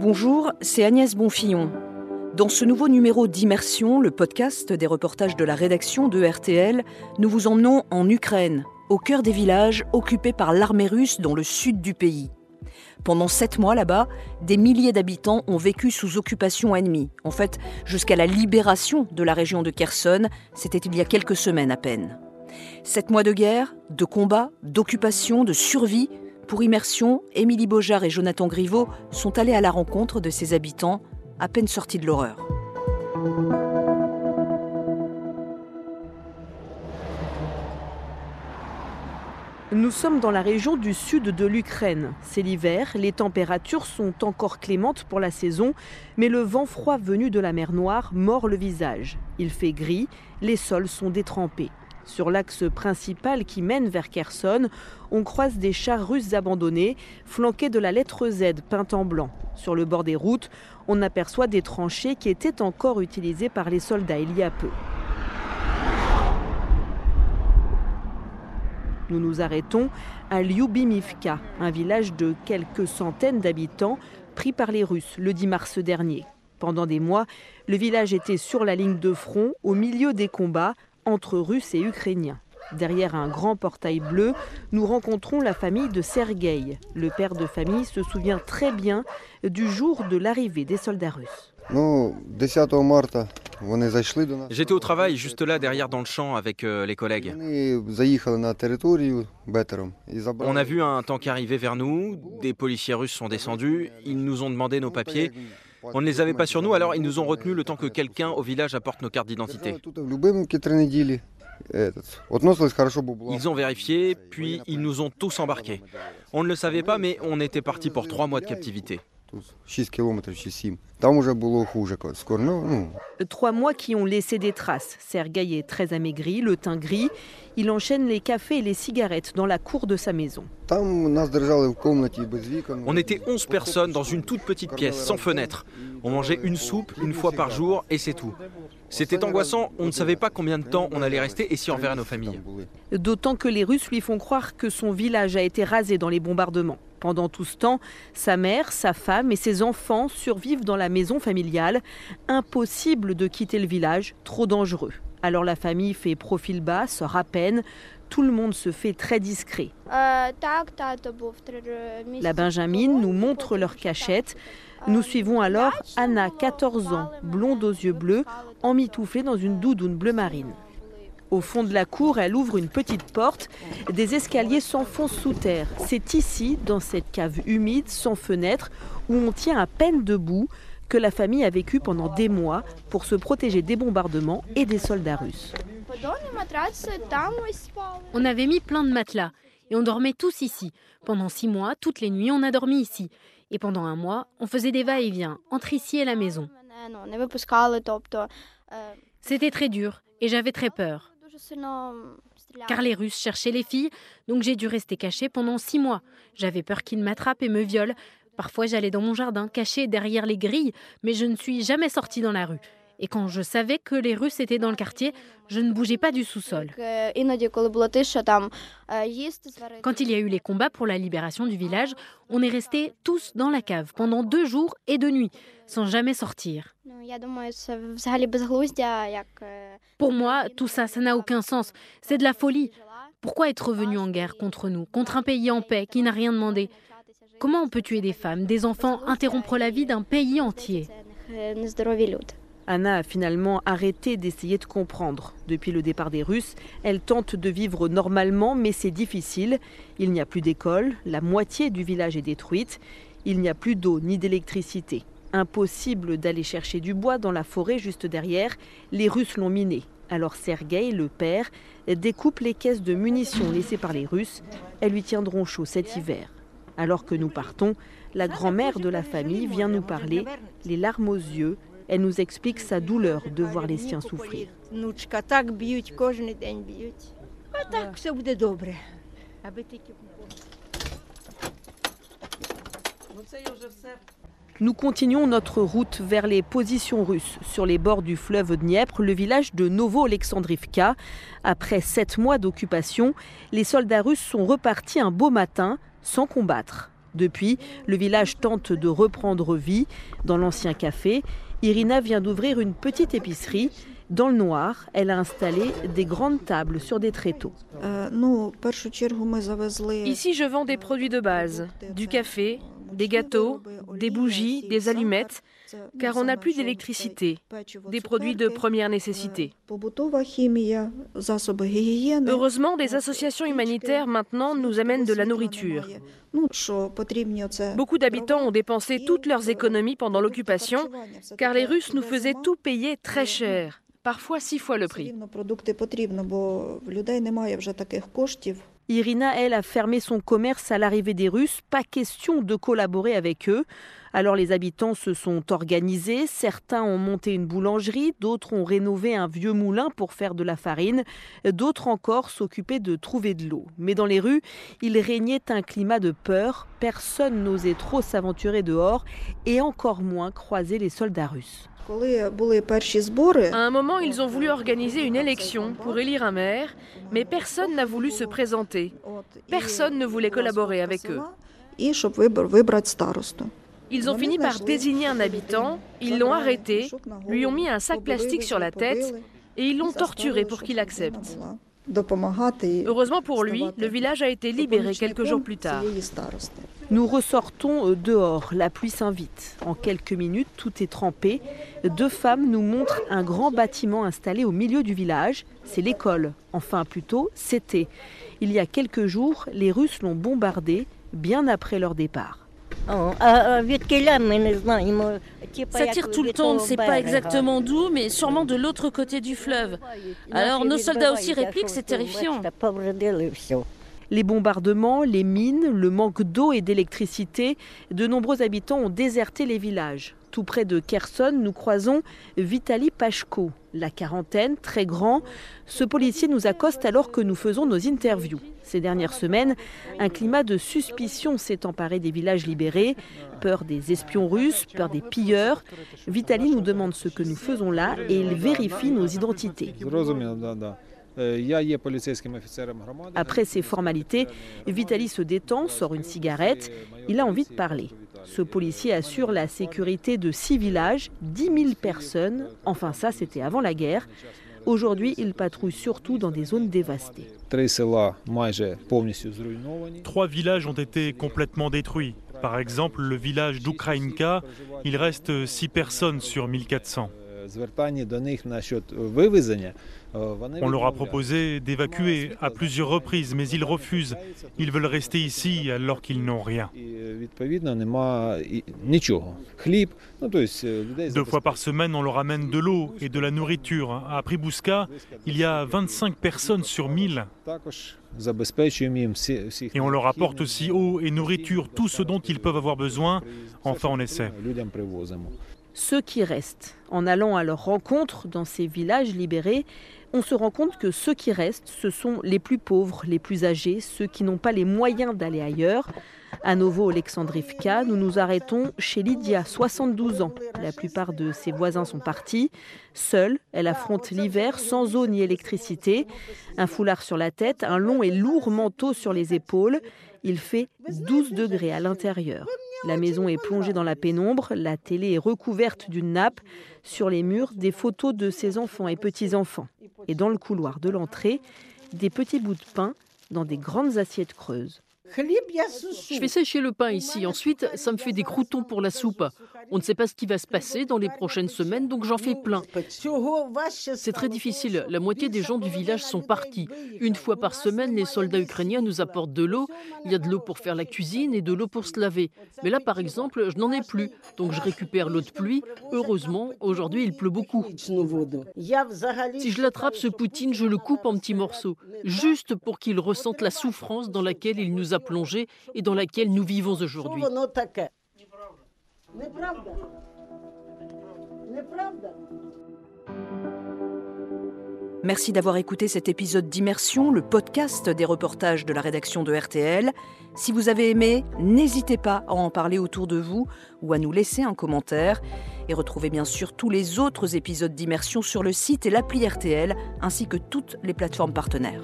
Bonjour, c'est Agnès Bonfillon. Dans ce nouveau numéro d'Immersion, le podcast des reportages de la rédaction de RTL, nous vous emmenons en Ukraine, au cœur des villages occupés par l'armée russe dans le sud du pays. Pendant sept mois là-bas, des milliers d'habitants ont vécu sous occupation ennemie. En fait, jusqu'à la libération de la région de Kherson, c'était il y a quelques semaines à peine. Sept mois de guerre, de combats, d'occupation, de survie. Pour Immersion, Émilie Beaujard et Jonathan Griveau sont allés à la rencontre de ces habitants à peine sortis de l'horreur. Nous sommes dans la région du sud de l'Ukraine. C'est l'hiver, les températures sont encore clémentes pour la saison, mais le vent froid venu de la mer Noire mord le visage. Il fait gris, les sols sont détrempés. Sur l'axe principal qui mène vers Kherson, on croise des chars russes abandonnés, flanqués de la lettre Z peinte en blanc. Sur le bord des routes, on aperçoit des tranchées qui étaient encore utilisées par les soldats il y a peu. Nous nous arrêtons à Lyubimivka, un village de quelques centaines d'habitants pris par les Russes le 10 mars dernier. Pendant des mois, le village était sur la ligne de front, au milieu des combats entre Russes et Ukrainiens. Derrière un grand portail bleu, nous rencontrons la famille de Sergueï. Le père de famille se souvient très bien du jour de l'arrivée des soldats russes. J'étais au travail juste là derrière dans le champ avec euh, les collègues. On a vu un tank arriver vers nous, des policiers russes sont descendus, ils nous ont demandé nos papiers. On ne les avait pas sur nous, alors ils nous ont retenus le temps que quelqu'un au village apporte nos cartes d'identité. Ils ont vérifié, puis ils nous ont tous embarqués. On ne le savait pas, mais on était parti pour trois mois de captivité. Trois mois qui ont laissé des traces. Sergueï est très amaigri, le teint gris. Il enchaîne les cafés et les cigarettes dans la cour de sa maison. On était 11 personnes dans une toute petite pièce, sans fenêtre. On mangeait une soupe une fois par jour et c'est tout. C'était angoissant, on ne savait pas combien de temps on allait rester et si on reverrait nos familles. D'autant que les Russes lui font croire que son village a été rasé dans les bombardements. Pendant tout ce temps, sa mère, sa femme et ses enfants survivent dans la maison familiale. Impossible de quitter le village, trop dangereux. Alors la famille fait profil bas, sort à peine. Tout le monde se fait très discret. La Benjamine nous montre leur cachette. Nous suivons alors Anna, 14 ans, blonde aux yeux bleus, emmitouflée dans une doudoune bleu marine. Au fond de la cour, elle ouvre une petite porte. Des escaliers s'enfoncent sous terre. C'est ici, dans cette cave humide, sans fenêtre, où on tient à peine debout, que la famille a vécu pendant des mois pour se protéger des bombardements et des soldats russes. On avait mis plein de matelas et on dormait tous ici. Pendant six mois, toutes les nuits, on a dormi ici. Et pendant un mois, on faisait des va-et-vient entre ici et la maison. C'était très dur et j'avais très peur. Car les Russes cherchaient les filles, donc j'ai dû rester cachée pendant six mois. J'avais peur qu'ils m'attrapent et me violent. Parfois j'allais dans mon jardin, cachée derrière les grilles, mais je ne suis jamais sortie dans la rue. Et quand je savais que les Russes étaient dans le quartier, je ne bougeais pas du sous-sol. Quand il y a eu les combats pour la libération du village, on est restés tous dans la cave pendant deux jours et deux nuits, sans jamais sortir. Pour moi, tout ça, ça n'a aucun sens. C'est de la folie. Pourquoi être revenu en guerre contre nous, contre un pays en paix qui n'a rien demandé Comment on peut tuer des femmes, des enfants, interrompre la vie d'un pays entier Anna a finalement arrêté d'essayer de comprendre. Depuis le départ des Russes, elle tente de vivre normalement, mais c'est difficile. Il n'y a plus d'école, la moitié du village est détruite, il n'y a plus d'eau ni d'électricité. Impossible d'aller chercher du bois dans la forêt juste derrière, les Russes l'ont miné. Alors Sergueï, le père, découpe les caisses de munitions laissées par les Russes. Elles lui tiendront chaud cet hiver. Alors que nous partons, la grand-mère de la famille vient nous parler, les larmes aux yeux. Elle nous explique sa douleur de voir les siens souffrir. Nous continuons notre route vers les positions russes. Sur les bords du fleuve Dniepr, le village de Novo-Alexandrivka. Après sept mois d'occupation, les soldats russes sont repartis un beau matin sans combattre. Depuis, le village tente de reprendre vie. Dans l'ancien café, Irina vient d'ouvrir une petite épicerie. Dans le noir, elle a installé des grandes tables sur des tréteaux. Euh, Ici, je vends des produits de base, du café, des gâteaux, des bougies, des allumettes, car on n'a plus d'électricité, des produits de première nécessité. Heureusement, des associations humanitaires maintenant nous amènent de la nourriture. Beaucoup d'habitants ont dépensé toutes leurs économies pendant l'occupation, car les Russes nous faisaient tout payer très cher, parfois six fois le prix. Irina, elle, a fermé son commerce à l'arrivée des Russes. Pas question de collaborer avec eux. Alors les habitants se sont organisés. Certains ont monté une boulangerie, d'autres ont rénové un vieux moulin pour faire de la farine, d'autres encore s'occupaient de trouver de l'eau. Mais dans les rues, il régnait un climat de peur. Personne n'osait trop s'aventurer dehors et encore moins croiser les soldats russes. À un moment, ils ont voulu organiser une élection pour élire un maire, mais personne n'a voulu se présenter. Personne ne voulait collaborer avec eux. Ils ont fini par désigner un habitant, ils l'ont arrêté, lui ont mis un sac plastique sur la tête et ils l'ont torturé pour qu'il accepte. Heureusement pour lui, le village a été libéré quelques jours plus tard. Nous ressortons euh, dehors, la pluie s'invite. En quelques minutes, tout est trempé. Deux femmes nous montrent un grand bâtiment installé au milieu du village. C'est l'école. Enfin, plutôt, c'était. Il y a quelques jours, les Russes l'ont bombardé, bien après leur départ. Oh, Ça tire tout le temps, on ne sait pas exactement d'où, mais sûrement de l'autre côté du fleuve. Alors nos soldats aussi répliquent, c'est terrifiant. Les bombardements, les mines, le manque d'eau et d'électricité, de nombreux habitants ont déserté les villages. Tout près de Kherson, nous croisons Vitali Pachko, la quarantaine, très grand. Ce policier nous accoste alors que nous faisons nos interviews. Ces dernières semaines, un climat de suspicion s'est emparé des villages libérés. Peur des espions russes, peur des pilleurs. Vitali nous demande ce que nous faisons là et il vérifie nos identités. Après ces formalités, Vitali se détend, sort une cigarette. Il a envie de parler. Ce policier assure la sécurité de six villages, 10 000 personnes. Enfin, ça, c'était avant la guerre. Aujourd'hui, il patrouille surtout dans des zones dévastées. Trois villages ont été complètement détruits. Par exemple, le village d'Ukraïnka, il reste six personnes sur 1400. On leur a proposé d'évacuer à plusieurs reprises, mais ils refusent. Ils veulent rester ici alors qu'ils n'ont rien. Deux fois par semaine, on leur amène de l'eau et de la nourriture. À Pribouska, il y a 25 personnes sur 1000. Et on leur apporte aussi eau et nourriture, tout ce dont ils peuvent avoir besoin. Enfin, on essaie ceux qui restent. En allant à leur rencontre dans ces villages libérés, on se rend compte que ceux qui restent, ce sont les plus pauvres, les plus âgés, ceux qui n'ont pas les moyens d'aller ailleurs. À Novo Alexandrivka, nous nous arrêtons chez Lydia, 72 ans. La plupart de ses voisins sont partis. Seule, elle affronte l'hiver sans eau ni électricité. Un foulard sur la tête, un long et lourd manteau sur les épaules. Il fait 12 degrés à l'intérieur. La maison est plongée dans la pénombre, la télé est recouverte d'une nappe, sur les murs des photos de ses enfants et petits-enfants. Et dans le couloir de l'entrée, des petits bouts de pain dans des grandes assiettes creuses. Je fais sécher le pain ici. Ensuite, ça me fait des croutons pour la soupe. On ne sait pas ce qui va se passer dans les prochaines semaines, donc j'en fais plein. C'est très difficile. La moitié des gens du village sont partis. Une fois par semaine, les soldats ukrainiens nous apportent de l'eau. Il y a de l'eau pour faire la cuisine et de l'eau pour se laver. Mais là, par exemple, je n'en ai plus. Donc je récupère l'eau de pluie. Heureusement, aujourd'hui, il pleut beaucoup. Si je l'attrape, ce Poutine, je le coupe en petits morceaux, juste pour qu'il ressente la souffrance dans laquelle il nous a plongés et dans laquelle nous vivons aujourd'hui. Merci d'avoir écouté cet épisode d'Immersion, le podcast des reportages de la rédaction de RTL. Si vous avez aimé, n'hésitez pas à en parler autour de vous ou à nous laisser un commentaire. Et retrouvez bien sûr tous les autres épisodes d'Immersion sur le site et l'appli RTL, ainsi que toutes les plateformes partenaires.